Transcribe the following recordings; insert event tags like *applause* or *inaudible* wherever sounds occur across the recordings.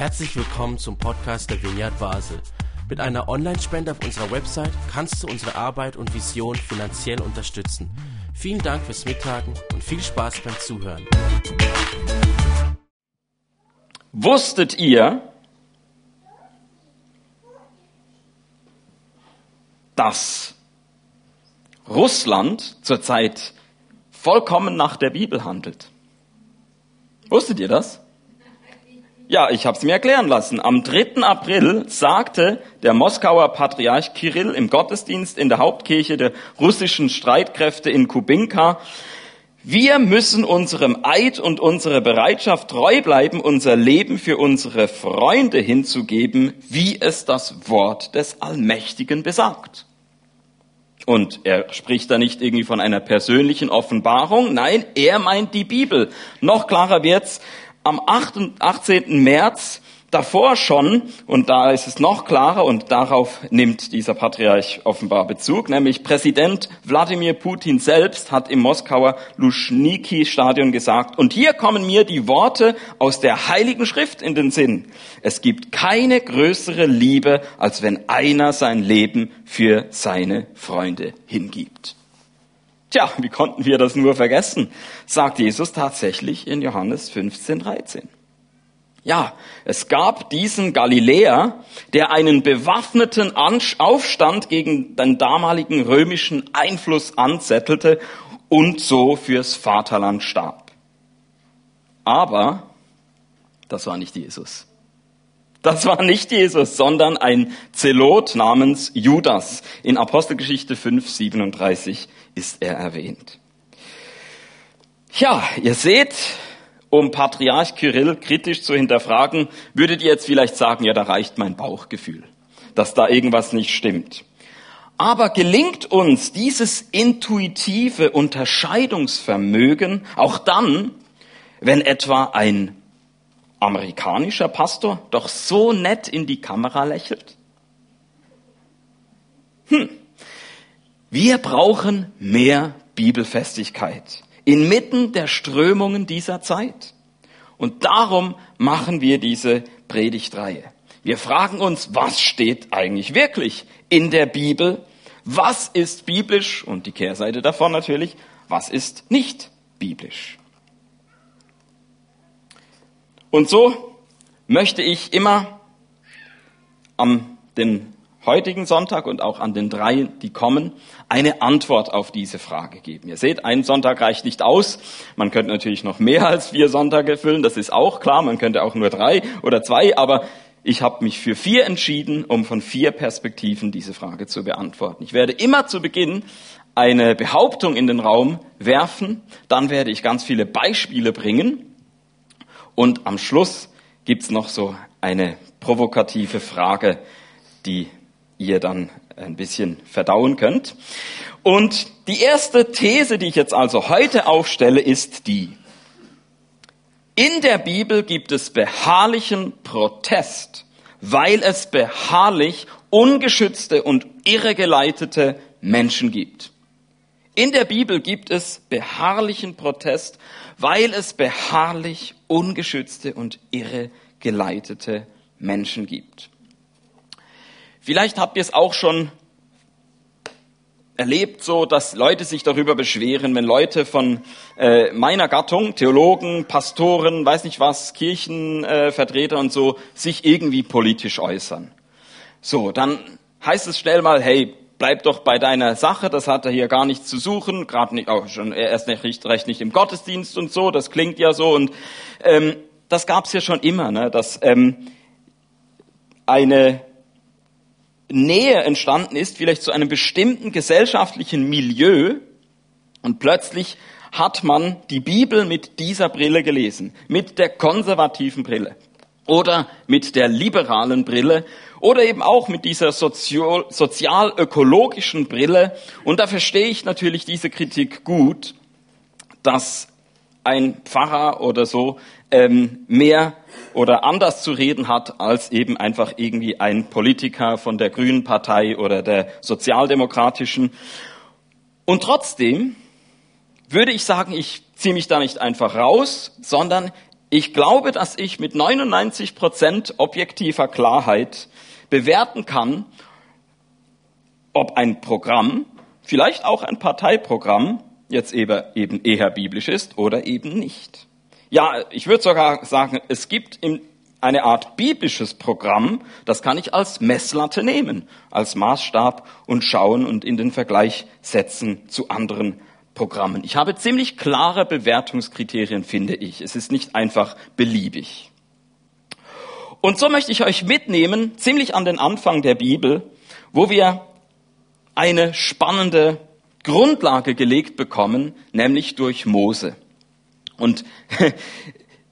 Herzlich willkommen zum Podcast der Vineyard Basel. Mit einer Online-Spende auf unserer Website kannst du unsere Arbeit und Vision finanziell unterstützen. Vielen Dank fürs Mittagen und viel Spaß beim Zuhören. Wusstet ihr, dass Russland zurzeit vollkommen nach der Bibel handelt? Wusstet ihr das? Ja, ich habe es mir erklären lassen. Am 3. April sagte der Moskauer Patriarch Kirill im Gottesdienst in der Hauptkirche der russischen Streitkräfte in Kubinka, wir müssen unserem Eid und unserer Bereitschaft treu bleiben, unser Leben für unsere Freunde hinzugeben, wie es das Wort des Allmächtigen besagt. Und er spricht da nicht irgendwie von einer persönlichen Offenbarung, nein, er meint die Bibel. Noch klarer wird's, am 18. März davor schon, und da ist es noch klarer, und darauf nimmt dieser Patriarch offenbar Bezug, nämlich Präsident Wladimir Putin selbst hat im Moskauer Luschniki-Stadion gesagt, und hier kommen mir die Worte aus der Heiligen Schrift in den Sinn. Es gibt keine größere Liebe, als wenn einer sein Leben für seine Freunde hingibt. Tja, wie konnten wir das nur vergessen? Sagt Jesus tatsächlich in Johannes 15, 13. Ja, es gab diesen Galiläer, der einen bewaffneten Aufstand gegen den damaligen römischen Einfluss anzettelte und so fürs Vaterland starb. Aber das war nicht Jesus. Das war nicht Jesus, sondern ein Zelot namens Judas. In Apostelgeschichte 5, 37 ist er erwähnt. Ja, ihr seht, um Patriarch Kyrill kritisch zu hinterfragen, würdet ihr jetzt vielleicht sagen, ja, da reicht mein Bauchgefühl, dass da irgendwas nicht stimmt. Aber gelingt uns dieses intuitive Unterscheidungsvermögen auch dann, wenn etwa ein amerikanischer Pastor doch so nett in die Kamera lächelt? Hm. Wir brauchen mehr Bibelfestigkeit inmitten der Strömungen dieser Zeit. Und darum machen wir diese Predigtreihe. Wir fragen uns, was steht eigentlich wirklich in der Bibel? Was ist biblisch? Und die Kehrseite davon natürlich, was ist nicht biblisch? Und so möchte ich immer am den heutigen Sonntag und auch an den drei, die kommen, eine Antwort auf diese Frage geben. Ihr seht, ein Sonntag reicht nicht aus. Man könnte natürlich noch mehr als vier Sonntage füllen, das ist auch klar. Man könnte auch nur drei oder zwei, aber ich habe mich für vier entschieden, um von vier Perspektiven diese Frage zu beantworten. Ich werde immer zu Beginn eine Behauptung in den Raum werfen, dann werde ich ganz viele Beispiele bringen und am Schluss gibt's noch so eine provokative Frage, die ihr dann ein bisschen verdauen könnt. Und die erste These, die ich jetzt also heute aufstelle, ist die. In der Bibel gibt es beharrlichen Protest, weil es beharrlich ungeschützte und irregeleitete Menschen gibt. In der Bibel gibt es beharrlichen Protest, weil es beharrlich ungeschützte und irregeleitete Menschen gibt. Vielleicht habt ihr es auch schon erlebt, so dass Leute sich darüber beschweren, wenn Leute von äh, meiner Gattung, Theologen, Pastoren, weiß nicht was, Kirchenvertreter äh, und so, sich irgendwie politisch äußern. So, dann heißt es schnell mal, hey, bleib doch bei deiner Sache, das hat er hier gar nichts zu suchen, gerade nicht, auch schon erst nicht recht nicht im Gottesdienst und so, das klingt ja so und ähm, das gab's ja schon immer, ne, dass ähm, eine Nähe entstanden ist, vielleicht zu einem bestimmten gesellschaftlichen Milieu und plötzlich hat man die Bibel mit dieser Brille gelesen, mit der konservativen Brille oder mit der liberalen Brille oder eben auch mit dieser sozial-ökologischen Brille. Und da verstehe ich natürlich diese Kritik gut, dass ein Pfarrer oder so ähm, mehr oder anders zu reden hat als eben einfach irgendwie ein Politiker von der Grünen Partei oder der Sozialdemokratischen. Und trotzdem würde ich sagen, ich ziehe mich da nicht einfach raus, sondern Ich glaube, dass ich mit 99 Prozent objektiver Klarheit bewerten kann, ob ein Programm, vielleicht auch ein Parteiprogramm, jetzt eben eher biblisch ist oder eben nicht. Ja, ich würde sogar sagen, es gibt eine Art biblisches Programm, das kann ich als Messlatte nehmen, als Maßstab und schauen und in den Vergleich setzen zu anderen Programmen. Ich habe ziemlich klare Bewertungskriterien, finde ich. Es ist nicht einfach beliebig. Und so möchte ich euch mitnehmen, ziemlich an den Anfang der Bibel, wo wir eine spannende Grundlage gelegt bekommen, nämlich durch Mose. Und *laughs*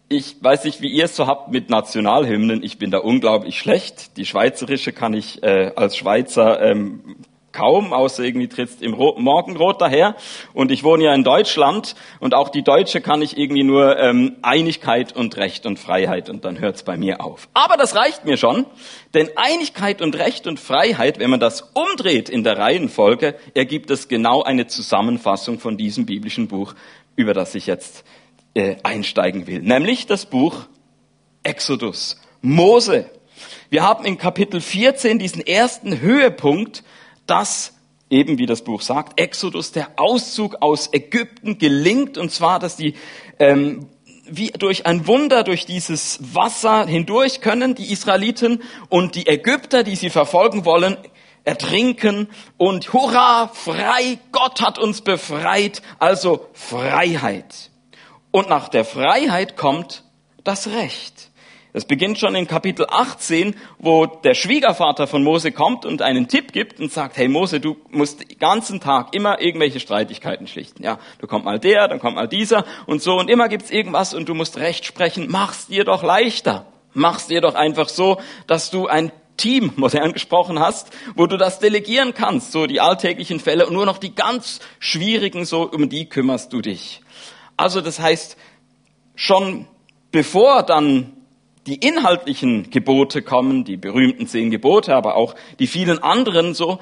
ich weiß nicht, wie ihr es so habt mit Nationalhymnen. Ich bin da unglaublich schlecht. Die schweizerische kann ich äh, als Schweizer ähm, kaum, außer irgendwie trittst im Morgenrot daher. Und ich wohne ja in Deutschland und auch die Deutsche kann ich irgendwie nur ähm, Einigkeit und Recht und Freiheit und dann hört's bei mir auf. Aber das reicht mir schon, denn Einigkeit und Recht und Freiheit, wenn man das umdreht in der Reihenfolge, ergibt es genau eine Zusammenfassung von diesem biblischen Buch, über das ich jetzt äh, einsteigen will, nämlich das Buch Exodus, Mose. Wir haben in Kapitel 14 diesen ersten Höhepunkt dass eben wie das Buch sagt, Exodus, der Auszug aus Ägypten gelingt, und zwar, dass die ähm, wie durch ein Wunder durch dieses Wasser hindurch können, die Israeliten und die Ägypter, die sie verfolgen wollen, ertrinken und hurra, frei, Gott hat uns befreit, also Freiheit. Und nach der Freiheit kommt das Recht. Es beginnt schon in Kapitel 18, wo der Schwiegervater von Mose kommt und einen Tipp gibt und sagt, hey Mose, du musst den ganzen Tag immer irgendwelche Streitigkeiten schlichten. Ja, du kommt mal der, dann kommt mal dieser und so und immer gibt's irgendwas und du musst Recht sprechen. Mach's dir doch leichter. Mach's dir doch einfach so, dass du ein Team *laughs* modern gesprochen hast, wo du das delegieren kannst, so die alltäglichen Fälle und nur noch die ganz schwierigen, so um die kümmerst du dich. Also das heißt, schon bevor dann die inhaltlichen Gebote kommen, die berühmten zehn Gebote, aber auch die vielen anderen so,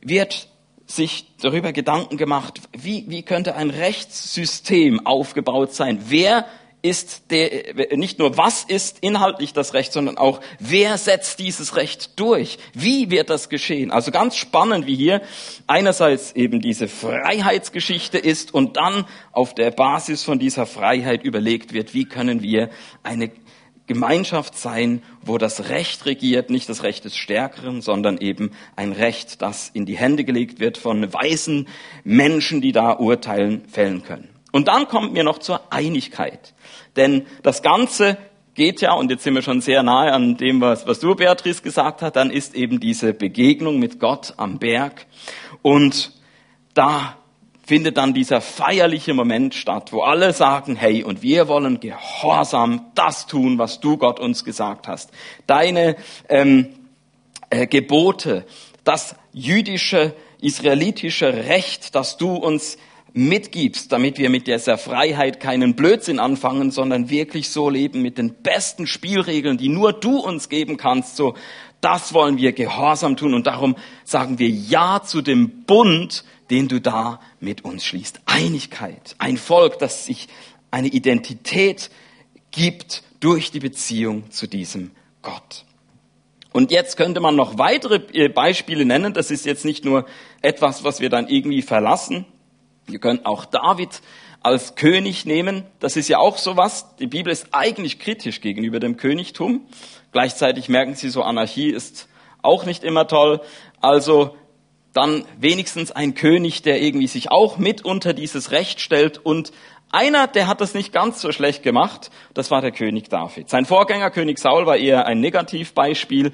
wird sich darüber Gedanken gemacht, wie, wie könnte ein Rechtssystem aufgebaut sein? Wer ist der, nicht nur was ist inhaltlich das Recht, sondern auch wer setzt dieses Recht durch? Wie wird das geschehen? Also ganz spannend, wie hier einerseits eben diese Freiheitsgeschichte ist und dann auf der Basis von dieser Freiheit überlegt wird, wie können wir eine Gemeinschaft sein, wo das Recht regiert, nicht das Recht des Stärkeren, sondern eben ein Recht, das in die Hände gelegt wird von weisen Menschen, die da urteilen, fällen können. Und dann kommt mir noch zur Einigkeit. Denn das Ganze geht ja, und jetzt sind wir schon sehr nahe an dem, was, was du, Beatrice, gesagt hast, dann ist eben diese Begegnung mit Gott am Berg. Und da findet dann dieser feierliche Moment statt, wo alle sagen, hey, und wir wollen gehorsam das tun, was du Gott uns gesagt hast. Deine ähm, äh, Gebote, das jüdische, israelitische Recht, das du uns mitgibst, damit wir mit dieser Freiheit keinen Blödsinn anfangen, sondern wirklich so leben mit den besten Spielregeln, die nur du uns geben kannst, so das wollen wir gehorsam tun und darum sagen wir Ja zu dem Bund, den du da mit uns schließt. Einigkeit, ein Volk, das sich eine Identität gibt durch die Beziehung zu diesem Gott. Und jetzt könnte man noch weitere äh, Beispiele nennen. Das ist jetzt nicht nur etwas, was wir dann irgendwie verlassen. Wir können auch David als König nehmen. Das ist ja auch sowas. Die Bibel ist eigentlich kritisch gegenüber dem Königtum. Gleichzeitig merken Sie so, Anarchie ist auch nicht immer toll. Also dann wenigstens ein König, der irgendwie sich auch mit unter dieses Recht stellt und einer, der hat das nicht ganz so schlecht gemacht, das war der König David. Sein Vorgänger König Saul war eher ein Negativbeispiel,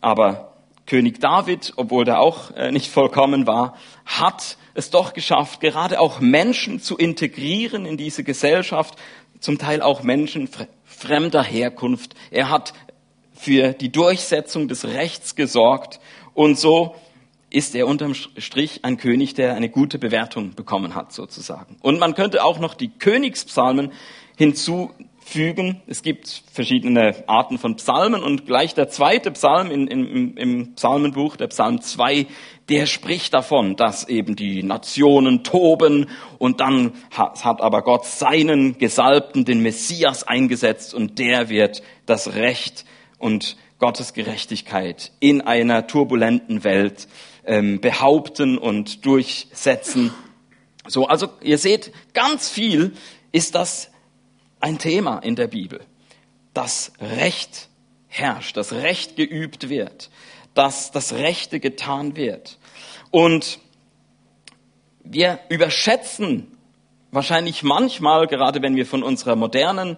aber König David, obwohl der auch äh, nicht vollkommen war, hat es doch geschafft, gerade auch Menschen zu integrieren in diese Gesellschaft, zum Teil auch Menschen fremder Herkunft. Er hat für die Durchsetzung des Rechts gesorgt und so ist er unterm Strich ein König, der eine gute Bewertung bekommen hat, sozusagen. Und man könnte auch noch die Königspsalmen hinzufügen, fügen. Es gibt verschiedene Arten von Psalmen und gleich der zweite Psalm in, in, im Psalmenbuch, der Psalm 2, der spricht davon, dass eben die Nationen toben und dann hat, aber Gott seinen Gesalbten, den Messias eingesetzt und der wird das Recht und Gottes Gerechtigkeit in einer turbulenten Welt ähm, behaupten und durchsetzen. So, also ihr seht, ganz viel ist das ein Thema in der Bibel. Das Recht herrscht, das Recht geübt wird, dass das Rechte getan wird. Und wir überschätzen wahrscheinlich manchmal, gerade wenn wir von unserer modernen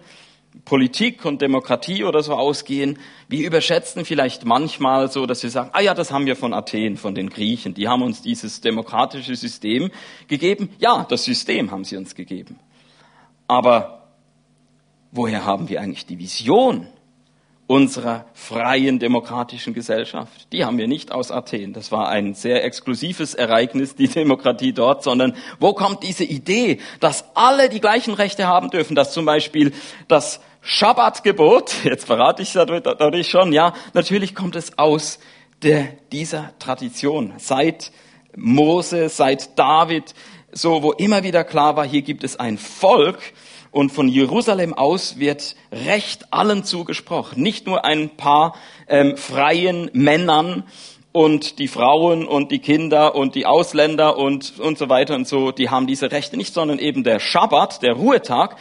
Politik und Demokratie oder so ausgehen, wir überschätzen vielleicht manchmal so, dass wir sagen, ah ja, das haben wir von Athen, von den Griechen, die haben uns dieses demokratische System gegeben. Ja, das System haben sie uns gegeben. Aber woher haben wir eigentlich die Vision unserer freien demokratischen Gesellschaft? Die haben wir nicht aus Athen. Das war ein sehr exklusives Ereignis, die Demokratie dort, sondern wo kommt diese Idee, dass alle die gleichen Rechte haben dürfen, dass zum Beispiel das Schabbatgebot, *laughs* jetzt verrate ich dadurch schon, ja, natürlich kommt es aus der, dieser Tradition. Seit Mose, seit David, so, wo immer wieder klar war, hier gibt es ein Volk, und von Jerusalem aus wird Recht allen zugesprochen, nicht nur ein paar ähm, freien Männern und die Frauen und die Kinder und die Ausländer und, und so weiter und so, die haben diese Rechte nicht, sondern eben der Schabbat, der Ruhetag,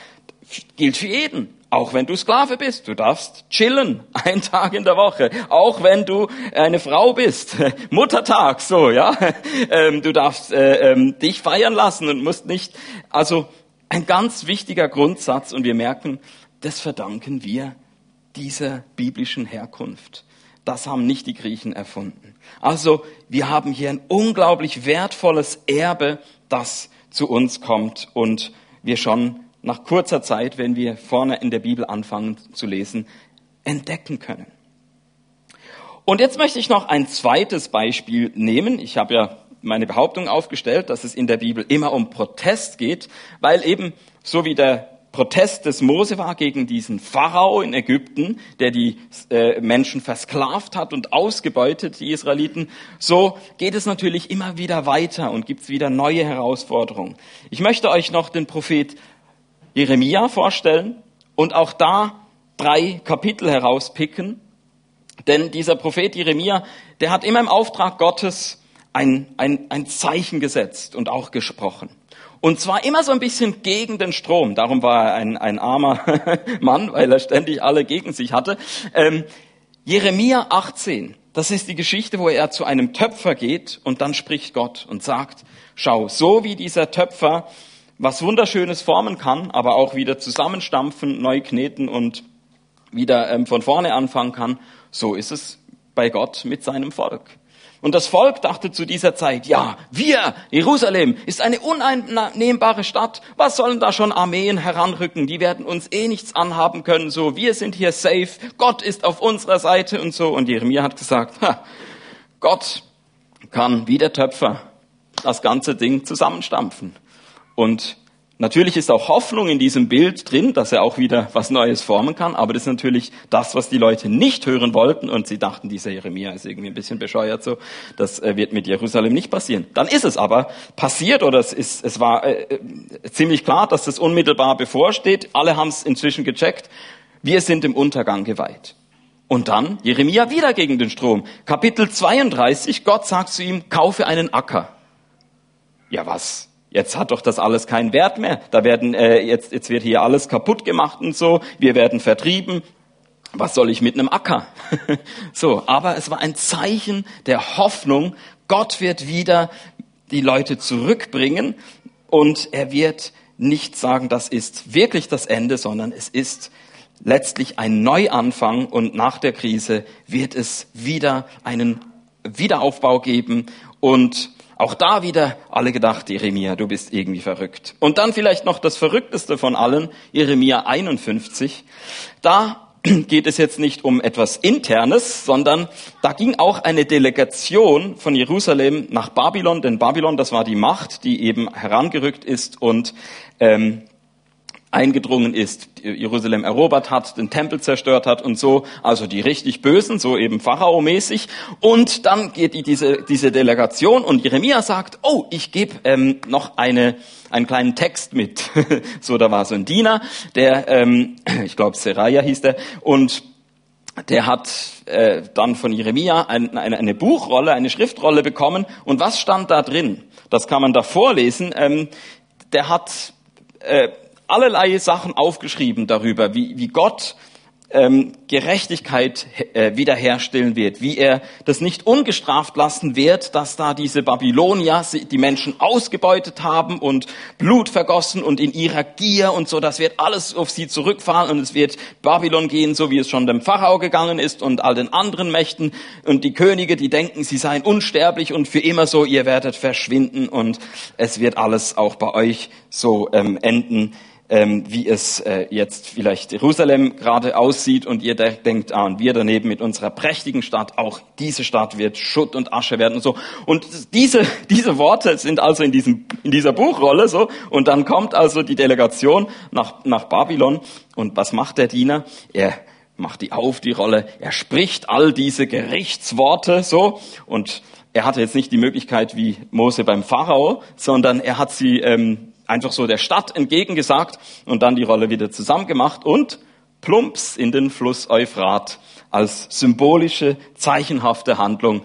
gilt für jeden. Auch wenn du Sklave bist, du darfst chillen, *laughs* einen Tag in der Woche. Auch wenn du eine Frau bist, *laughs* Muttertag, so, ja. *laughs* Ähm, du darfst äh, ähm, dich feiern lassen und musst nicht, also ein ganz wichtiger Grundsatz und wir merken, das verdanken wir dieser biblischen Herkunft. Das haben nicht die Griechen erfunden. Also wir haben hier ein unglaublich wertvolles Erbe, das zu uns kommt und wir schon nach kurzer Zeit, wenn wir vorne in der Bibel anfangen zu lesen, entdecken können. Und jetzt möchte ich noch ein zweites Beispiel nehmen. Ich habe ja meine Behauptung aufgestellt, dass es in der Bibel immer um Protest geht, weil eben so wie der Protest des Mose war gegen diesen Pharao in Ägypten, der die äh, Menschen versklavt hat und ausgebeutet, die Israeliten, so geht es natürlich immer wieder weiter und gibt es wieder neue Herausforderungen. Ich möchte euch noch den Prophet Jeremia vorstellen und auch da drei Kapitel herauspicken, denn dieser Prophet Jeremia, der hat immer im Auftrag Gottes ein, ein, ein Zeichen gesetzt und auch gesprochen. Und zwar immer so ein bisschen gegen den Strom. Darum war er ein, ein armer *laughs* Mann, weil er ständig alle gegen sich hatte. Ähm, Jeremia 18, das ist die Geschichte, wo er zu einem Töpfer geht und dann spricht Gott und sagt, schau, so wie dieser Töpfer was Wunderschönes formen kann, aber auch wieder zusammenstampfen, neu kneten und wieder ähm, von vorne anfangen kann, so ist es bei Gott mit seinem Volk. Und das Volk dachte zu dieser Zeit, ja, wir, Jerusalem, ist eine uneinnehmbare Stadt. Was sollen da schon Armeen heranrücken? Die werden uns eh nichts anhaben können. So, wir sind hier safe. Gott ist auf unserer Seite und so. Und Jeremia hat gesagt, ha, Gott kann wie der Töpfer das ganze Ding zusammenstampfen. Und Natürlich ist auch Hoffnung in diesem Bild drin, dass er auch wieder was Neues formen kann, aber das ist natürlich das, was die Leute nicht hören wollten und sie dachten, dieser Jeremia ist irgendwie ein bisschen bescheuert so, das äh, wird mit Jerusalem nicht passieren. Dann ist es aber passiert oder es, ist, es war äh, äh, ziemlich klar, dass das unmittelbar bevorsteht. Alle haben es inzwischen gecheckt. Wir sind im Untergang geweiht. Und dann Jeremia wieder gegen den Strom. Kapitel 32, Gott sagt zu ihm, kaufe einen Acker. Ja, was? Jetzt hat doch das alles keinen Wert mehr. Da werden äh, jetzt jetzt wird hier alles kaputt gemacht und so. Wir werden vertrieben. Was soll ich mit einem Acker? *laughs* so, aber es war ein Zeichen der Hoffnung. Gott wird wieder die Leute zurückbringen und er wird nicht sagen, das ist wirklich das Ende, sondern es ist letztlich ein Neuanfang und nach der Krise wird es wieder einen Wiederaufbau geben und auch da wieder alle gedacht, Jeremia, du bist irgendwie verrückt. Und dann vielleicht noch das Verrückteste von allen, Jeremia 51. Da *clears throat* geht es jetzt nicht um etwas Internes, sondern da ging auch eine Delegation von Jerusalem nach Babylon, denn Babylon, das war die Macht, die eben herangerückt ist und ähm, eingedrungen ist, Jerusalem erobert hat, den Tempel zerstört hat und so, also die richtig Bösen, so eben Pharao-mäßig. Und dann geht die, diese, diese Delegation und Jeremia sagt, oh, ich gebe ähm, noch eine, einen kleinen Text mit. *laughs* so, da war so ein Diener, der, ähm, *clears throat* ich glaube Seraya hieß der, und der hat äh, dann von Jeremia ein, eine, eine Buchrolle, eine Schriftrolle bekommen. Und was stand da drin? Das kann man da vorlesen. Ähm, der hat äh, allerlei Sachen aufgeschrieben darüber, wie, wie Gott ähm, Gerechtigkeit äh, wiederherstellen wird, wie er das nicht ungestraft lassen wird, dass da diese Babylonier die Menschen ausgebeutet haben und Blut vergossen und in ihrer Gier und so, das wird alles auf sie zurückfallen und es wird Babylon gehen, so wie es schon dem Pharao gegangen ist und all den anderen Mächten und die Könige, die denken, sie seien unsterblich und für immer so, ihr werdet verschwinden und es wird alles auch bei euch so ähm, enden ähm, wie es äh, jetzt vielleicht Jerusalem gerade aussieht und ihr denkt, ah, und wir daneben mit unserer prächtigen Stadt, auch diese Stadt wird Schutt und Asche werden und so. Und diese, *laughs* diese Worte sind also in, diesem, in dieser Buchrolle so. Und dann kommt also die Delegation nach, nach Babylon. Und was macht der Diener? Er macht die auf, die Rolle. Er spricht all diese Gerichtsworte so. Und er hatte jetzt nicht die Möglichkeit wie Mose beim Pharao, sondern er hat sie ähm, einfach so der Stadt entgegengesagt und dann die Rolle wieder zusammengemacht und plumps in den Fluss Euphrat als symbolische, zeichenhafte Handlung.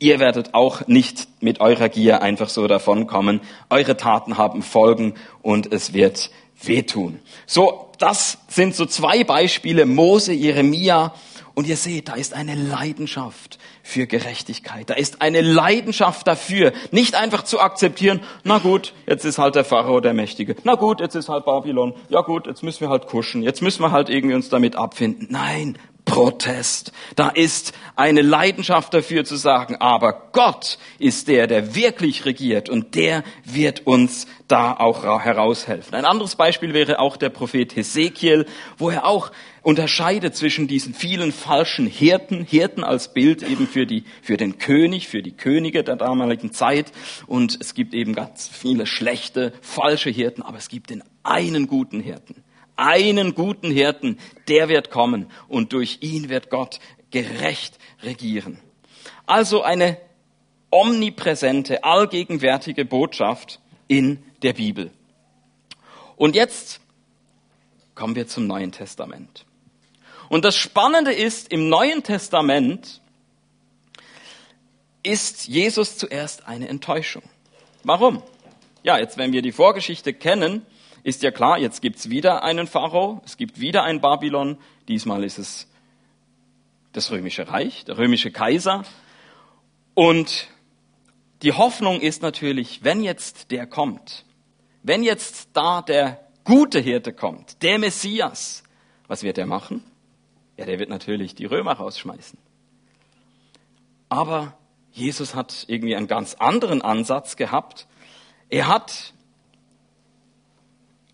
Ihr werdet auch nicht mit eurer Gier einfach so davonkommen. Eure Taten haben Folgen und es wird wehtun. So, das sind so zwei Beispiele, Mose, Jeremia. Und ihr seht, da ist eine Leidenschaft für Gerechtigkeit. Da ist eine Leidenschaft dafür, nicht einfach zu akzeptieren, na gut, jetzt ist halt der Pharao der Mächtige. Na gut, jetzt ist halt Babylon. Ja gut, jetzt müssen wir halt kuschen. Jetzt müssen wir halt irgendwie uns damit abfinden. Nein, Protest. Da ist eine Leidenschaft dafür zu sagen, aber Gott ist der, der wirklich regiert und der wird uns da auch heraushelfen. Ein anderes Beispiel wäre auch der Prophet Hesekiel, wo er auch unterscheidet zwischen diesen vielen falschen Hirten, Hirten als Bild eben für die, für den König, für die Könige der damaligen Zeit. Und es gibt eben ganz viele schlechte, falsche Hirten, aber es gibt den einen guten Hirten. Einen guten Hirten, der wird kommen und durch ihn wird Gott gerecht regieren. Also eine omnipräsente, allgegenwärtige Botschaft in der Bibel. Und jetzt kommen wir zum Neuen Testament. Und das Spannende ist, im Neuen Testament ist Jesus zuerst eine Enttäuschung. Warum? Ja, jetzt wenn wir die Vorgeschichte kennen, ist ja klar, jetzt gibt's wieder einen Pharao, es gibt wieder ein Babylon, diesmal ist es das römische Reich, der römische Kaiser. Und die Hoffnung ist natürlich, wenn jetzt der kommt, wenn jetzt da der gute Hirte kommt, der Messias, was wird er machen? Ja, der wird natürlich die Römer rausschmeißen. Aber Jesus hat irgendwie einen ganz anderen Ansatz gehabt. Er hat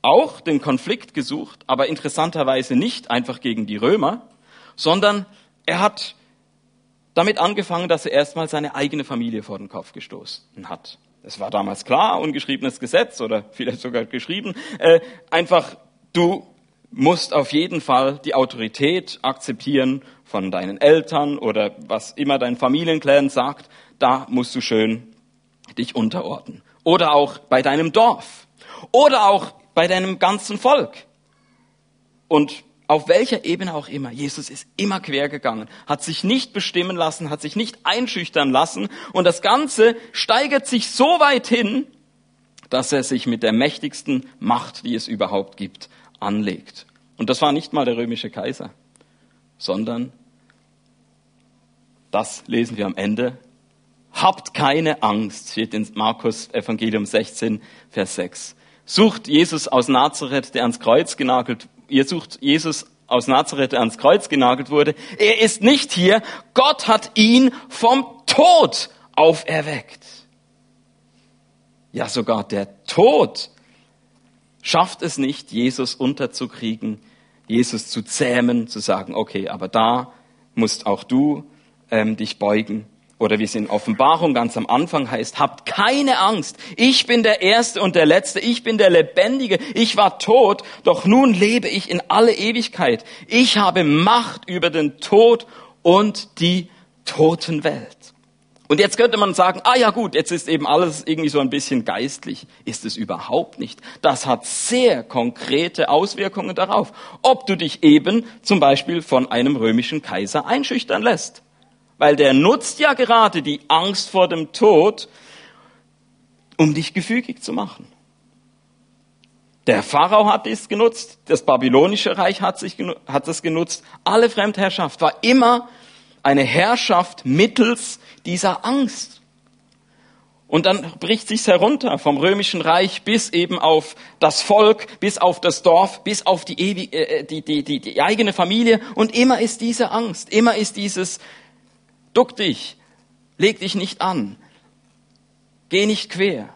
auch den Konflikt gesucht, aber interessanterweise nicht einfach gegen die Römer, sondern er hat damit angefangen, dass er erstmal seine eigene Familie vor den Kopf gestoßen hat. Es war damals klar, ungeschriebenes Gesetz oder *laughs* vielleicht sogar geschrieben, äh, einfach du musst auf jeden Fall die Autorität akzeptieren von deinen Eltern oder was immer dein Familienclan sagt, da musst du schön dich unterordnen. Oder auch bei deinem Dorf. Oder auch bei deinem ganzen Volk. Und auf welcher Ebene auch immer, Jesus ist immer quer gegangen, hat sich nicht bestimmen lassen, hat sich nicht einschüchtern lassen und das Ganze steigert sich so weit hin, dass er sich mit der mächtigsten Macht, die es überhaupt gibt, anlegt. Und das war nicht mal der römische Kaiser, sondern das lesen wir am Ende. Habt keine Angst, steht in Markus Evangelium 16, Vers 6. Sucht Jesus aus Nazareth, der ans Kreuz genagelt, ihr sucht Jesus aus Nazareth, der ans Kreuz genagelt wurde. Er ist nicht hier. Gott hat ihn vom Tod auferweckt. Ja, sogar der Tod schafft es nicht, Jesus unterzukriegen, Jesus zu zähmen, zu sagen, okay, aber da musst auch du ähm, dich beugen oder wie es in Offenbarung ganz am Anfang heißt, habt keine Angst. Ich bin der Erste und der Letzte. Ich bin der Lebendige. Ich war tot, doch nun lebe ich in alle Ewigkeit. Ich habe Macht über den Tod und die Totenwelt. Und jetzt könnte man sagen, ah ja gut, jetzt ist eben alles irgendwie so ein bisschen geistlich. Ist es überhaupt nicht. Das hat sehr konkrete Auswirkungen darauf, ob du dich eben zum Beispiel von einem römischen Kaiser einschüchtern lässt weil der nutzt ja gerade die Angst vor dem Tod, um dich gefügig zu machen. Der Pharao hat es genutzt, das babylonische Reich hat, sich, hat es genutzt. Alle Fremdherrschaft war immer eine Herrschaft mittels dieser Angst. Und dann bricht sich's herunter vom römischen Reich bis eben auf das Volk, bis auf das Dorf, bis auf die, ewig, äh, die, die, die, die eigene Familie. Und immer ist diese Angst, immer ist dieses Duck dich, leg dich nicht an, geh nicht quer,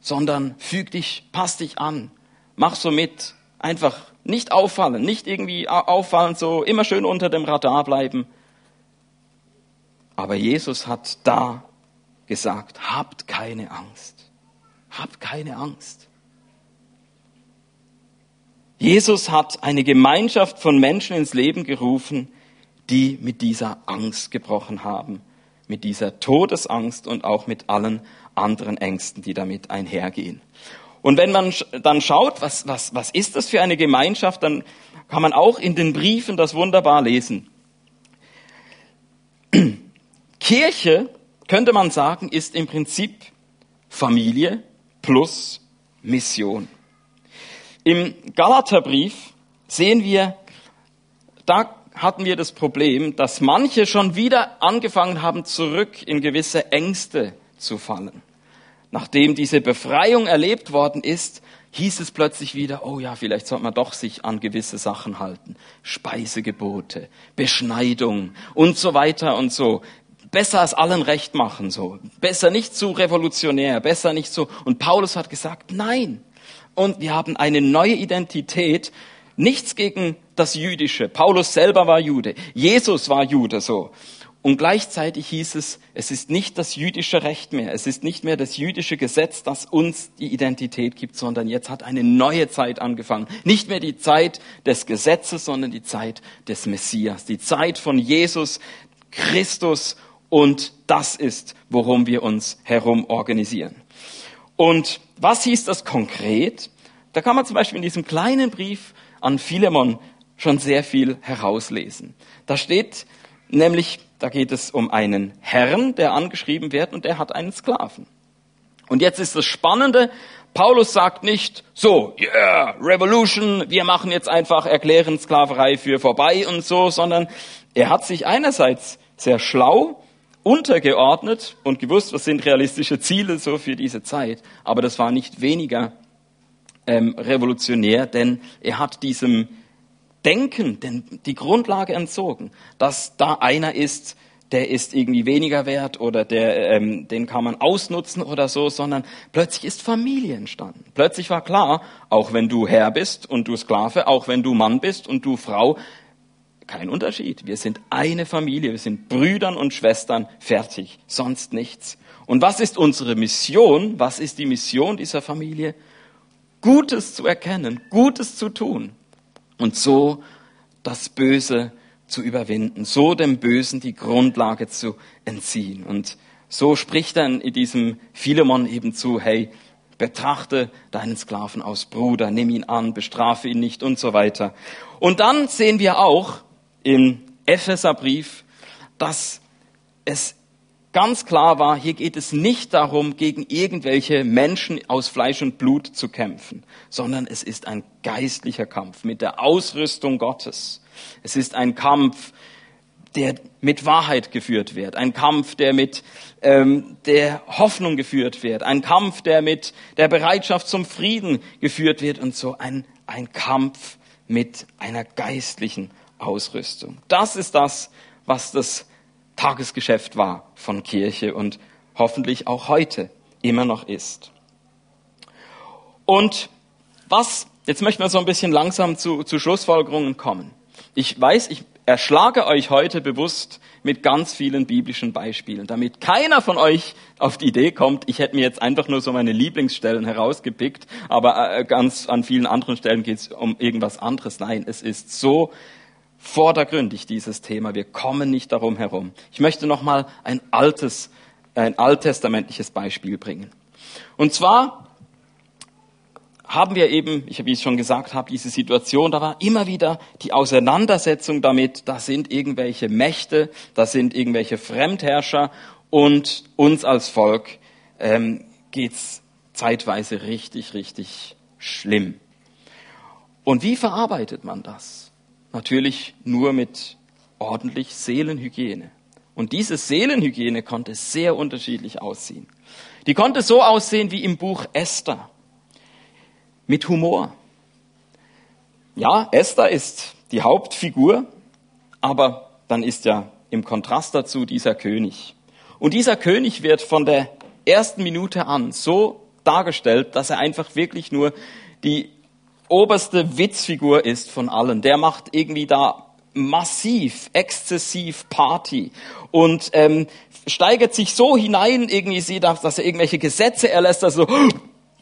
sondern füg dich, pass dich an, mach so mit, einfach nicht auffallen, nicht irgendwie auffallen, so immer schön unter dem Radar bleiben. Aber Jesus hat da gesagt, habt keine Angst, habt keine Angst. Jesus hat eine Gemeinschaft von Menschen ins Leben gerufen, die mit dieser Angst gebrochen haben, mit dieser Todesangst und auch mit allen anderen Ängsten, die damit einhergehen. Und wenn man dann schaut, was, was, was ist das für eine Gemeinschaft, dann kann man auch in den Briefen das wunderbar lesen. *clears throat* Kirche, könnte man sagen, ist im Prinzip Familie plus Mission. Im Galaterbrief sehen wir, da hatten wir das Problem, dass manche schon wieder angefangen haben, zurück in gewisse Ängste zu fallen. Nachdem diese Befreiung erlebt worden ist, hieß es plötzlich wieder, oh ja, vielleicht sollte man doch sich an gewisse Sachen halten. Speisegebote, Beschneidung und so weiter und so. Besser es allen recht machen, so. Besser nicht zu revolutionär, besser nicht so. Und Paulus hat gesagt, nein. Und wir haben eine neue Identität Nichts gegen das Jüdische. Paulus selber war Jude. Jesus war Jude so. Und gleichzeitig hieß es, es ist nicht das jüdische Recht mehr, es ist nicht mehr das jüdische Gesetz, das uns die Identität gibt, sondern jetzt hat eine neue Zeit angefangen. Nicht mehr die Zeit des Gesetzes, sondern die Zeit des Messias, die Zeit von Jesus Christus und das ist, worum wir uns herum organisieren. Und was hieß das konkret? Da kann man zum Beispiel in diesem kleinen Brief an Philemon schon sehr viel herauslesen. Da steht nämlich, da geht es um einen Herrn, der angeschrieben wird und der hat einen Sklaven. Und jetzt ist das Spannende, Paulus sagt nicht, so, yeah, Revolution, wir machen jetzt einfach, erklären Sklaverei für vorbei und so, sondern er hat sich einerseits sehr schlau untergeordnet und gewusst, was sind realistische Ziele so für diese Zeit, aber das war nicht weniger ähm, revolutionär, denn er hat diesem Denken denn die Grundlage entzogen, dass da einer ist, der ist irgendwie weniger wert oder der, ähm, den kann man ausnutzen oder so, sondern plötzlich ist Familie entstanden. Plötzlich war klar, auch wenn du Herr bist und du Sklave, auch wenn du Mann bist und du Frau, kein Unterschied. Wir sind eine Familie, wir sind Brüdern und Schwestern, fertig, sonst nichts. Und was ist unsere Mission? Was ist die Mission dieser Familie? Gutes zu erkennen, Gutes zu tun und so das Böse zu überwinden, so dem Bösen die Grundlage zu entziehen. Und so spricht dann in diesem Philemon eben zu, hey, betrachte deinen Sklaven aus Bruder, nimm ihn an, bestrafe ihn nicht und so weiter. Und dann sehen wir auch im Epheserbrief, dass es ganz klar war, hier geht es nicht darum, gegen irgendwelche Menschen aus Fleisch und Blut zu kämpfen, sondern es ist ein geistlicher Kampf mit der Ausrüstung Gottes. Es ist ein Kampf, der mit Wahrheit geführt wird, ein Kampf, der mit ähm, der Hoffnung geführt wird, ein Kampf, der mit der Bereitschaft zum Frieden geführt wird und so ein, ein Kampf mit einer geistlichen Ausrüstung. Das ist das, was das Tagesgeschäft war von Kirche und hoffentlich auch heute immer noch ist. Und was, jetzt möchten wir so ein bisschen langsam zu, zu Schlussfolgerungen kommen. Ich weiß, ich erschlage euch heute bewusst mit ganz vielen biblischen Beispielen, damit keiner von euch auf die Idee kommt, ich hätte mir jetzt einfach nur so meine Lieblingsstellen herausgepickt, aber äh, ganz an vielen anderen Stellen geht es um irgendwas anderes. Nein, es ist so vordergründig dieses Thema. Wir kommen nicht darum herum. Ich möchte noch mal ein altes, ein alttestamentliches Beispiel bringen. Und zwar haben wir eben, ich, wie ich schon gesagt habe, diese Situation, da war immer wieder die Auseinandersetzung damit, da sind irgendwelche Mächte, da sind irgendwelche Fremdherrscher und uns als Volk ähm, geht's zeitweise richtig, richtig schlimm. Und wie verarbeitet man das? Natürlich nur mit ordentlich Seelenhygiene. Und diese Seelenhygiene konnte sehr unterschiedlich aussehen. Die konnte so aussehen wie im Buch Esther mit Humor. Ja, Esther ist die Hauptfigur, aber dann ist ja im Kontrast dazu dieser König. Und dieser König wird von der ersten Minute an so dargestellt, dass er einfach wirklich nur die oberste Witzfigur ist von allen. Der macht irgendwie da massiv, exzessiv Party und ähm, steigert sich so hinein, irgendwie sieht, dass er irgendwelche Gesetze erlässt, also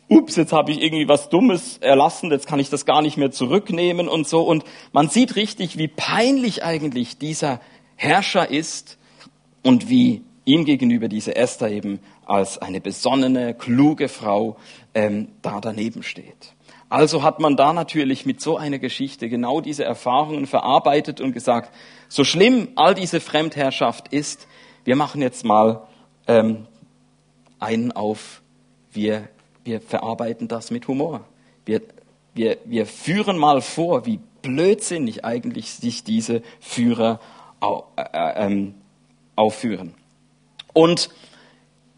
ups, jetzt habe ich irgendwie was Dummes erlassen, jetzt kann ich das gar nicht mehr zurücknehmen und so. Und man sieht richtig, wie peinlich eigentlich dieser Herrscher ist und wie ihm gegenüber diese Esther eben als eine besonnene, kluge Frau ähm, da daneben steht. Also hat man da natürlich mit so einer Geschichte genau diese Erfahrungen verarbeitet und gesagt, so schlimm all diese Fremdherrschaft ist, wir machen jetzt mal ähm, einen auf, wir wir verarbeiten das mit Humor. Wir, wir, wir führen mal vor, wie blödsinnig eigentlich sich diese Führer au, äh, ähm, aufführen. Und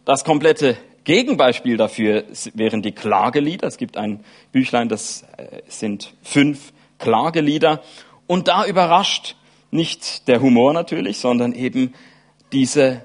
das komplette Gegenbeispiel dafür wären die Klagelieder. Es gibt ein Büchlein, das äh, sind fünf Klagelieder. Und da überrascht nicht der Humor natürlich, sondern eben diese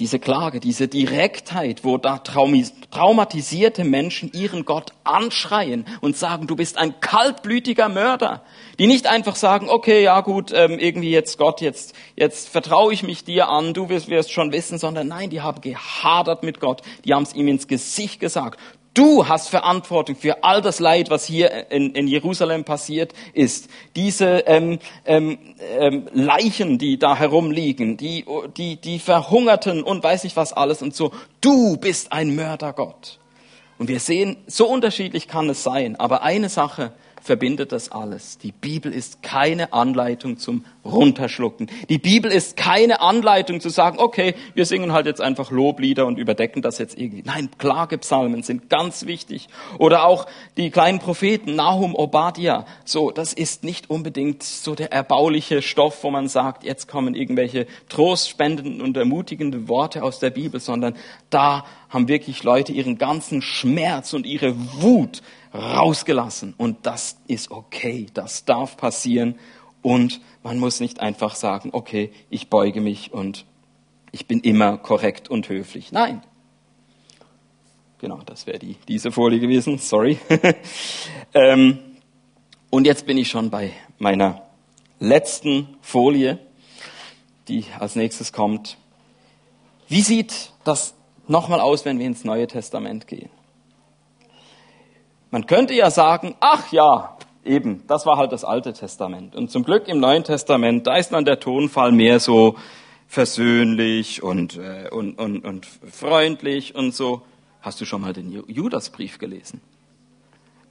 diese Klage, diese Direktheit, wo da traumatisierte Menschen ihren Gott anschreien und sagen, du bist ein kaltblütiger Mörder, die nicht einfach sagen, okay, ja gut, ähm, irgendwie jetzt Gott, jetzt, jetzt vertraue ich mich dir an, du wirst, wirst schon wissen, sondern nein, die haben gehadert mit Gott, die haben es ihm ins Gesicht gesagt, Du hast Verantwortung für all das Leid, was hier in, in Jerusalem passiert ist. Diese ähm, ähm, ähm, Leichen, die da herumliegen, die, die, die verhungerten und weiß nicht was alles und so. Du bist ein Mördergott. Und wir sehen, so unterschiedlich kann es sein. Aber eine Sache verbindet das alles. Die Bibel ist keine Anleitung zum Runterschlucken. Die Bibel ist keine Anleitung zu sagen, okay, wir singen halt jetzt einfach Loblieder und überdecken das jetzt irgendwie. Nein, Klagepsalmen sind ganz wichtig. Oder auch die kleinen Propheten, Nahum, Obadiah. So, das ist nicht unbedingt so der erbauliche Stoff, wo man sagt, jetzt kommen irgendwelche trostspendenden und ermutigenden Worte aus der Bibel, sondern da haben wirklich Leute ihren ganzen Schmerz und ihre Wut rausgelassen. Und das ist okay, das darf passieren. Und man muss nicht einfach sagen, okay, ich beuge mich und ich bin immer korrekt und höflich. Nein. Genau, das wäre die, diese Folie gewesen, sorry. *laughs* ähm, und jetzt bin ich schon bei meiner letzten Folie, die als nächstes kommt. Wie sieht das nochmal aus, wenn wir ins Neue Testament gehen? Man könnte ja sagen, ach ja, eben, das war halt das Alte Testament. Und zum Glück im Neuen Testament, da ist dann der Tonfall mehr so versöhnlich und, äh, und, und, und freundlich und so. Hast du schon mal den Judasbrief gelesen?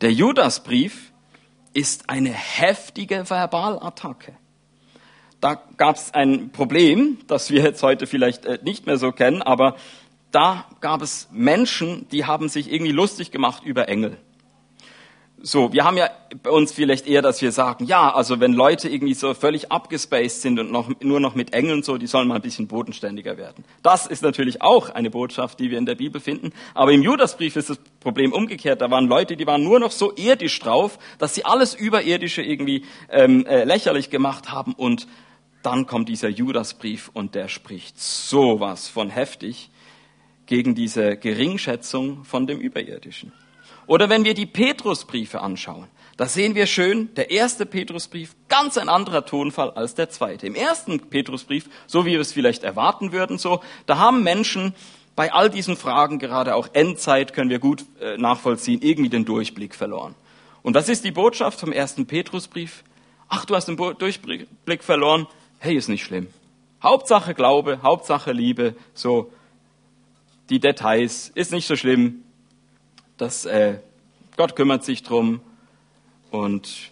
Der Judasbrief ist eine heftige Verbalattacke. Da gab es ein Problem, das wir jetzt heute vielleicht äh, nicht mehr so kennen, aber da gab es Menschen, die haben sich irgendwie lustig gemacht über Engel. So, wir haben ja bei uns vielleicht eher, dass wir sagen, ja, also wenn Leute irgendwie so völlig abgespaced sind und noch, nur noch mit Engeln so, die sollen mal ein bisschen bodenständiger werden. Das ist natürlich auch eine Botschaft, die wir in der Bibel finden. Aber im Judasbrief ist das Problem umgekehrt. Da waren Leute, die waren nur noch so irdisch drauf, dass sie alles Überirdische irgendwie ähm, äh, lächerlich gemacht haben. Und dann kommt dieser Judasbrief und der spricht sowas von heftig gegen diese Geringschätzung von dem Überirdischen. Oder wenn wir die Petrusbriefe anschauen, da sehen wir schön, der erste Petrusbrief, ganz ein anderer Tonfall als der zweite. Im ersten Petrusbrief, so wie wir es vielleicht erwarten würden, so, da haben Menschen bei all diesen Fragen, gerade auch Endzeit, können wir gut äh, nachvollziehen, irgendwie den Durchblick verloren. Und was ist die Botschaft vom ersten Petrusbrief? Ach, du hast den Durchblick verloren. Hey, ist nicht schlimm. Hauptsache Glaube, Hauptsache Liebe, so die Details, ist nicht so schlimm. Das, äh, Gott kümmert sich drum und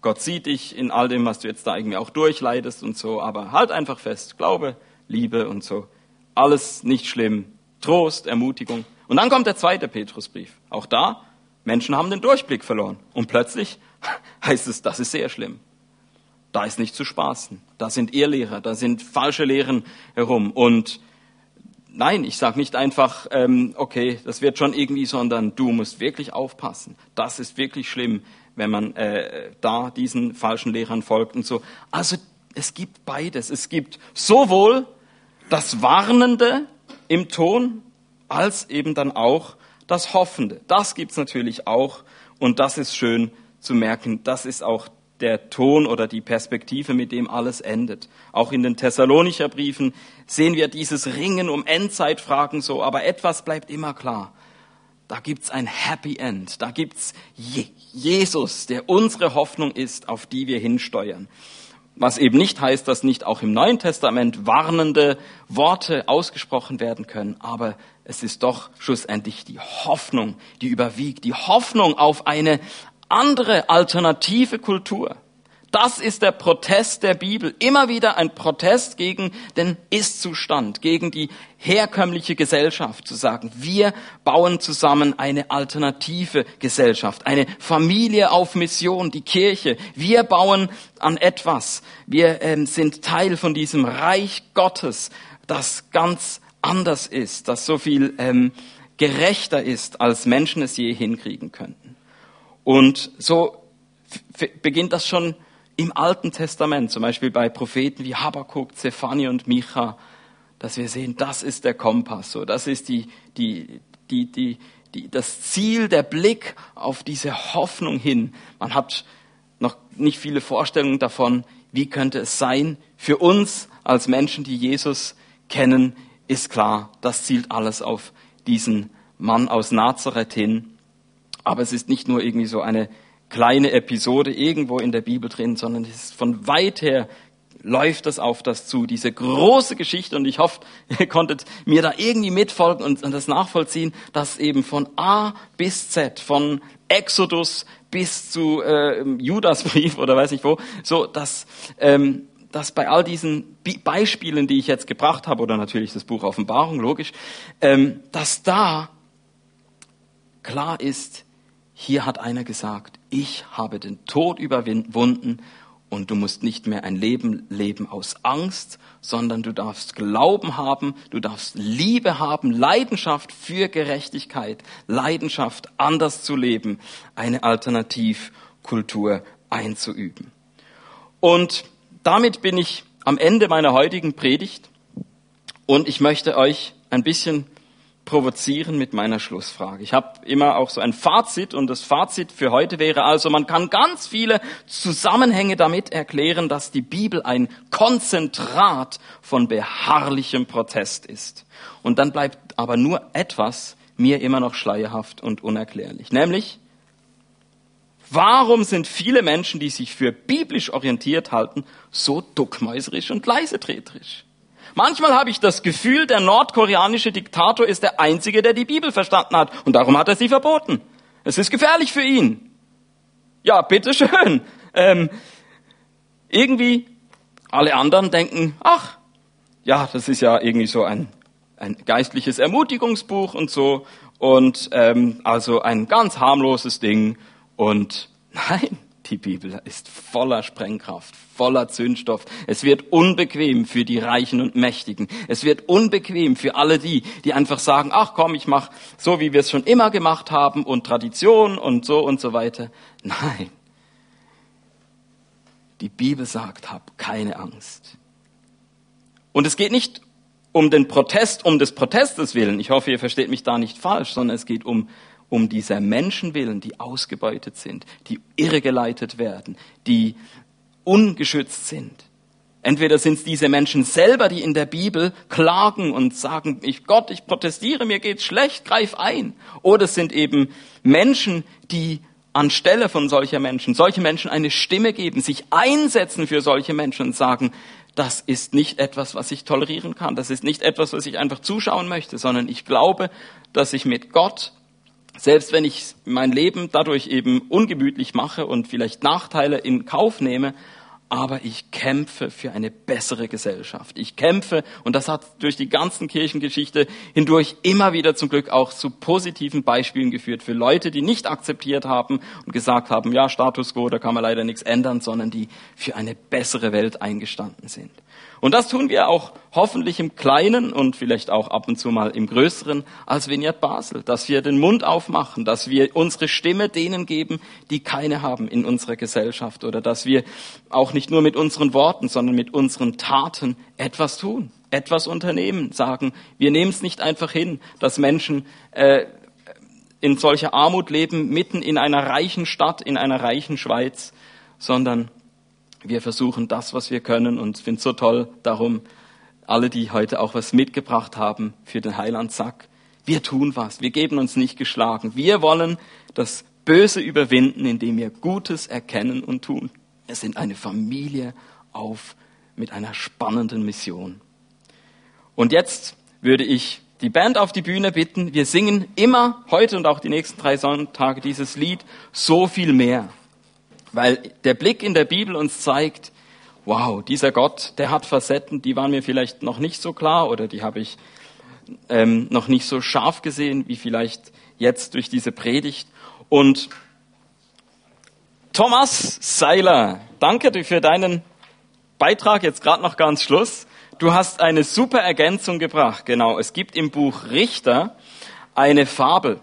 Gott sieht dich in all dem, was du jetzt da irgendwie auch durchleidest und so, aber halt einfach fest, Glaube, Liebe und so. Alles nicht schlimm. Trost, Ermutigung. Und dann kommt der zweite Petrusbrief. Auch da, Menschen haben den Durchblick verloren. Und plötzlich *laughs* heißt es, das ist sehr schlimm. Da ist nicht zu spaßen. Da sind Irrlehrer, da sind falsche Lehren herum. Und nein, ich sage nicht einfach, ähm, okay, das wird schon irgendwie, sondern du musst wirklich aufpassen. Das ist wirklich schlimm, wenn man äh, da diesen falschen Lehrern folgt und so. Also es gibt beides. Es gibt sowohl das Warnende im Ton als eben dann auch das Hoffende. Das gibt's natürlich auch und das ist schön zu merken. Das ist auch der Ton oder die Perspektive, mit dem alles endet. Auch in den Thessalonicher Briefen sehen wir dieses Ringen um Endzeitfragen so, aber etwas bleibt immer klar. Da gibt's ein Happy End. Da gibt's Je Jesus, der unsere Hoffnung ist, auf die wir hinsteuern. Was eben nicht heißt, dass nicht auch im Neuen Testament warnende Worte ausgesprochen werden können, aber es ist doch schlussendlich die Hoffnung, die überwiegt, die Hoffnung auf eine andere alternative Kultur. Das ist der Protest der Bibel. Immer wieder ein Protest gegen den Ist-Zustand, gegen die herkömmliche Gesellschaft, zu sagen, wir bauen zusammen eine alternative Gesellschaft, eine Familie auf Mission, die Kirche. Wir bauen an etwas. Wir ähm, sind Teil von diesem Reich Gottes, das ganz anders ist, das so viel ähm, gerechter ist, als Menschen es je hinkriegen könnten. Und so beginnt das schon im Alten Testament, zum Beispiel bei Propheten wie Habakkuk, Zephani und Micha, dass wir sehen, das ist der Kompass, so, das ist die, die, die, die, die, das Ziel, der Blick auf diese Hoffnung hin. Man hat noch nicht viele Vorstellungen davon, wie könnte es sein. Für uns als Menschen, die Jesus kennen, ist klar, das zielt alles auf diesen Mann aus Nazareth hin. Aber es ist nicht nur irgendwie so eine kleine Episode irgendwo in der Bibel drin, sondern es ist von weit her läuft das auf das zu, diese große Geschichte. Und ich hoffe, *laughs* ihr konntet mir da irgendwie mitfolgen und, und das nachvollziehen, dass eben von A bis Z, von Exodus bis zu äh, Judasbrief oder weiß ich wo, so dass, ähm, dass bei all diesen Beispielen, die ich jetzt gebracht habe, oder natürlich das Buch Offenbarung, logisch, ähm, dass da klar ist, hier hat einer gesagt, ich habe den Tod überwunden und du musst nicht mehr ein Leben leben aus Angst, sondern du darfst Glauben haben, du darfst Liebe haben, Leidenschaft für Gerechtigkeit, Leidenschaft anders zu leben, eine Alternativkultur einzuüben. Und damit bin ich am Ende meiner heutigen Predigt und ich möchte euch ein bisschen provozieren mit meiner Schlussfrage. Ich habe immer auch so ein Fazit und das Fazit für heute wäre also, man kann ganz viele Zusammenhänge damit erklären, dass die Bibel ein Konzentrat von beharrlichem Protest ist. Und dann bleibt aber nur etwas mir immer noch schleierhaft und unerklärlich, nämlich Warum sind viele Menschen, die sich für biblisch orientiert halten, so duckmäuserisch und leisetreterisch? Manchmal habe ich das Gefühl, der nordkoreanische Diktator ist der Einzige, der die Bibel verstanden hat. Und darum hat er sie verboten. Es ist gefährlich für ihn. Ja, bitteschön. *laughs* Ähm, irgendwie alle anderen denken, ach, ja, das ist ja irgendwie so ein, ein geistliches Ermutigungsbuch und so. Und ähm, also ein ganz harmloses Ding. Und *laughs* nein, die Bibel ist voller Sprengkraft, voller Zündstoff. Es wird unbequem für die Reichen und Mächtigen. Es wird unbequem für alle die, die einfach sagen, ach komm, ich mach so, wie wir es schon immer gemacht haben und Tradition und so und so weiter. Nein. Die Bibel sagt, hab keine Angst. Und es geht nicht um den Protest, um des Protestes willen. Ich hoffe, ihr versteht mich da nicht falsch, sondern es geht um um dieser Menschen willen, die ausgebeutet sind, die irregeleitet werden, die ungeschützt sind. Entweder sind es diese Menschen selber, die in der Bibel klagen und sagen, ich Gott, ich protestiere, mir geht's schlecht, greif ein. Oder es sind eben Menschen, die anstelle von solcher Menschen, solche Menschen eine Stimme geben, sich einsetzen für solche Menschen und sagen, das ist nicht etwas, was ich tolerieren kann. Das ist nicht etwas, was ich einfach zuschauen möchte, sondern ich glaube, dass ich mit Gott, selbst wenn ich mein Leben dadurch eben ungemütlich mache und vielleicht Nachteile in Kauf nehme, aber ich kämpfe für eine bessere Gesellschaft. Ich kämpfe, und das hat durch die ganzen Kirchengeschichte hindurch immer wieder zum Glück auch zu positiven Beispielen geführt für Leute, die nicht akzeptiert haben und gesagt haben, ja, Status quo, da kann man leider nichts ändern, sondern die für eine bessere Welt eingestanden sind. Und das tun wir auch hoffentlich im Kleinen und vielleicht auch ab und zu mal im Größeren als Vineyard Basel, dass wir den Mund aufmachen, dass wir unsere Stimme denen geben, die keine haben in unserer Gesellschaft oder dass wir auch nicht nur mit unseren Worten, sondern mit unseren Taten etwas tun, etwas unternehmen, sagen, wir nehmen es nicht einfach hin, dass Menschen äh, in solcher Armut leben, mitten in einer reichen Stadt, in einer reichen Schweiz, sondern wir versuchen das, was wir können und finde es so toll darum, alle, die heute auch was mitgebracht haben für den Heilandsack, wir tun was, wir geben uns nicht geschlagen. Wir wollen das Böse überwinden, indem wir Gutes erkennen und tun. Wir sind eine Familie auf mit einer spannenden Mission. Und jetzt würde ich die Band auf die Bühne bitten. Wir singen immer heute und auch die nächsten drei Sonntage dieses Lied so viel mehr. Weil der Blick in der Bibel uns zeigt, wow, dieser Gott, der hat Facetten, die waren mir vielleicht noch nicht so klar oder die habe ich ähm, noch nicht so scharf gesehen wie vielleicht jetzt durch diese Predigt. Und Thomas Seiler, danke für deinen Beitrag, jetzt gerade noch ganz Schluss. Du hast eine super Ergänzung gebracht. Genau, es gibt im Buch Richter eine Fabel,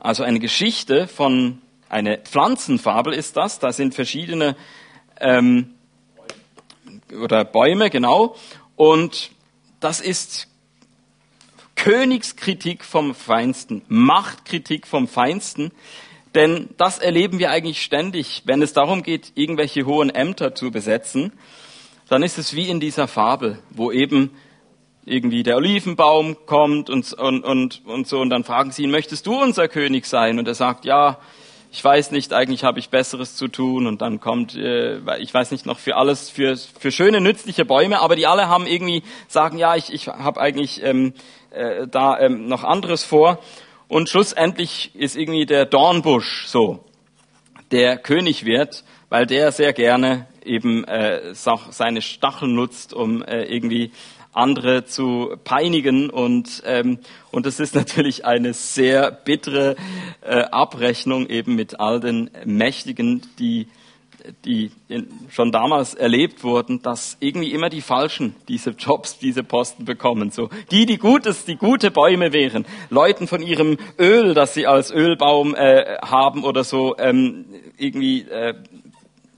also eine Geschichte von eine Pflanzenfabel ist das. Da sind verschiedene ähm, oder Bäume, genau. Und das ist Königskritik vom Feinsten, Machtkritik vom Feinsten. Denn das erleben wir eigentlich ständig, wenn es darum geht, irgendwelche hohen Ämter zu besetzen. Dann ist es wie in dieser Fabel, wo eben irgendwie der Olivenbaum kommt und, und, und, und so, und dann fragen sie ihn, möchtest du unser König sein? Und er sagt, ja, ich weiß nicht, eigentlich habe ich Besseres zu tun und dann kommt, äh, ich weiß nicht, noch für alles, für, für schöne, nützliche Bäume, aber die alle haben irgendwie, sagen, ja, ich, ich habe eigentlich ähm, äh, da ähm, noch anderes vor. Und schlussendlich ist irgendwie der Dornbusch so, der König wird, weil der sehr gerne eben äh, seine Stacheln nutzt, um äh, irgendwie andere zu peinigen und ähm, und es ist natürlich eine sehr bittere äh, Abrechnung eben mit all den Mächtigen, die die in, schon damals erlebt wurden, dass irgendwie immer die Falschen diese Jobs, diese Posten bekommen. So die, die Gutes, die gute Bäume wären, Leuten von ihrem Öl, das sie als Ölbaum äh, haben oder so, ähm, irgendwie äh,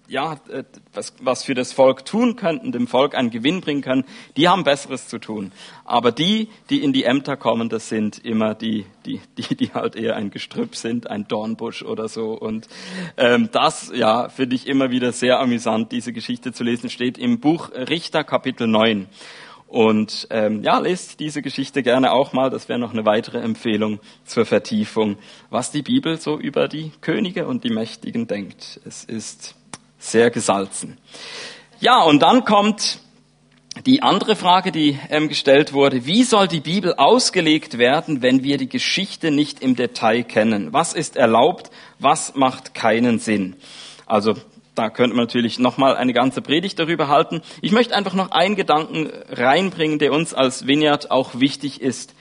ja, äh, was, was für das Volk tun könnten, dem Volk einen Gewinn bringen können, die haben Besseres zu tun. Aber die, die in die Ämter kommen, das sind immer die, die, die, die halt eher ein Gestrüpp sind, ein Dornbusch oder so. Und ähm, das, ja, finde ich immer wieder sehr amüsant, diese Geschichte zu lesen, steht im Buch Richter Kapitel 9. Und ähm, ja, lest diese Geschichte gerne auch mal. Das wäre noch eine weitere Empfehlung zur Vertiefung, was die Bibel so über die Könige und die Mächtigen denkt. Es ist sehr gesalzen. Ja, und dann kommt die andere Frage, die ähm, gestellt wurde, wie soll die Bibel ausgelegt werden, wenn wir die Geschichte nicht im Detail kennen? Was ist erlaubt, was macht keinen Sinn? Also da könnte man natürlich nochmal eine ganze Predigt darüber halten. Ich möchte einfach noch einen Gedanken reinbringen, der uns als Vineyard auch wichtig ist.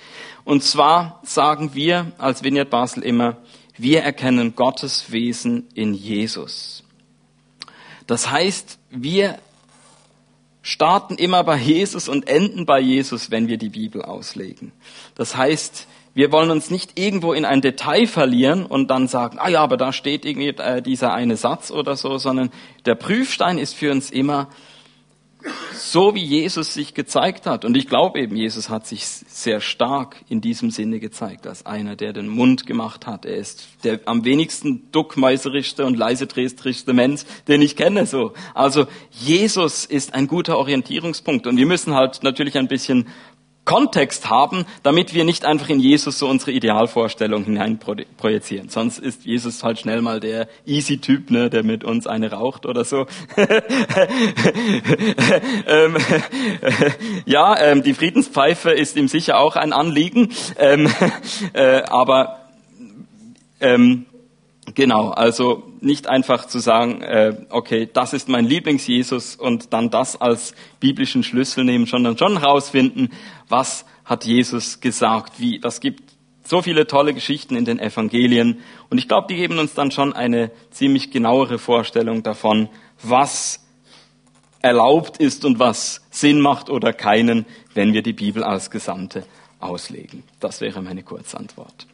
Und zwar sagen wir als Vineyard Basel immer, wir erkennen Gottes Wesen in Jesus. Das heißt, wir starten immer bei Jesus und enden bei Jesus, wenn wir die Bibel auslegen. Das heißt, wir wollen uns nicht irgendwo in ein Detail verlieren und dann sagen, ah ja, aber da steht irgendwie äh, dieser eine Satz oder so, sondern der Prüfstein ist für uns immer, so wie Jesus sich gezeigt hat. Und ich glaube eben, Jesus hat sich sehr stark in diesem Sinne gezeigt, als einer, der den Mund gemacht hat. Er ist der am wenigsten duckmäuserischste und leisedrestrischste Mensch, den ich kenne, so. Also, Jesus ist ein guter Orientierungspunkt. Und wir müssen halt natürlich ein bisschen Kontext haben, damit wir nicht einfach in Jesus so unsere Idealvorstellung hineinprojizieren. Sonst ist Jesus halt schnell mal der easy Typ, ne, der mit uns eine raucht oder so. *laughs* ähm, *laughs* ja, ähm, die Friedenspfeife ist ihm sicher auch ein Anliegen, ähm, *laughs* äh, aber ähm, Genau, also nicht einfach zu sagen, äh, okay, das ist mein Lieblings-Jesus und dann das als biblischen Schlüssel nehmen, sondern schon herausfinden, was hat Jesus gesagt, wie. Das gibt so viele tolle Geschichten in den Evangelien und ich glaube, die geben uns dann schon eine ziemlich genauere Vorstellung davon, was erlaubt ist und was Sinn macht oder keinen, wenn wir die Bibel als Gesamte auslegen. Das wäre meine Kurzantwort.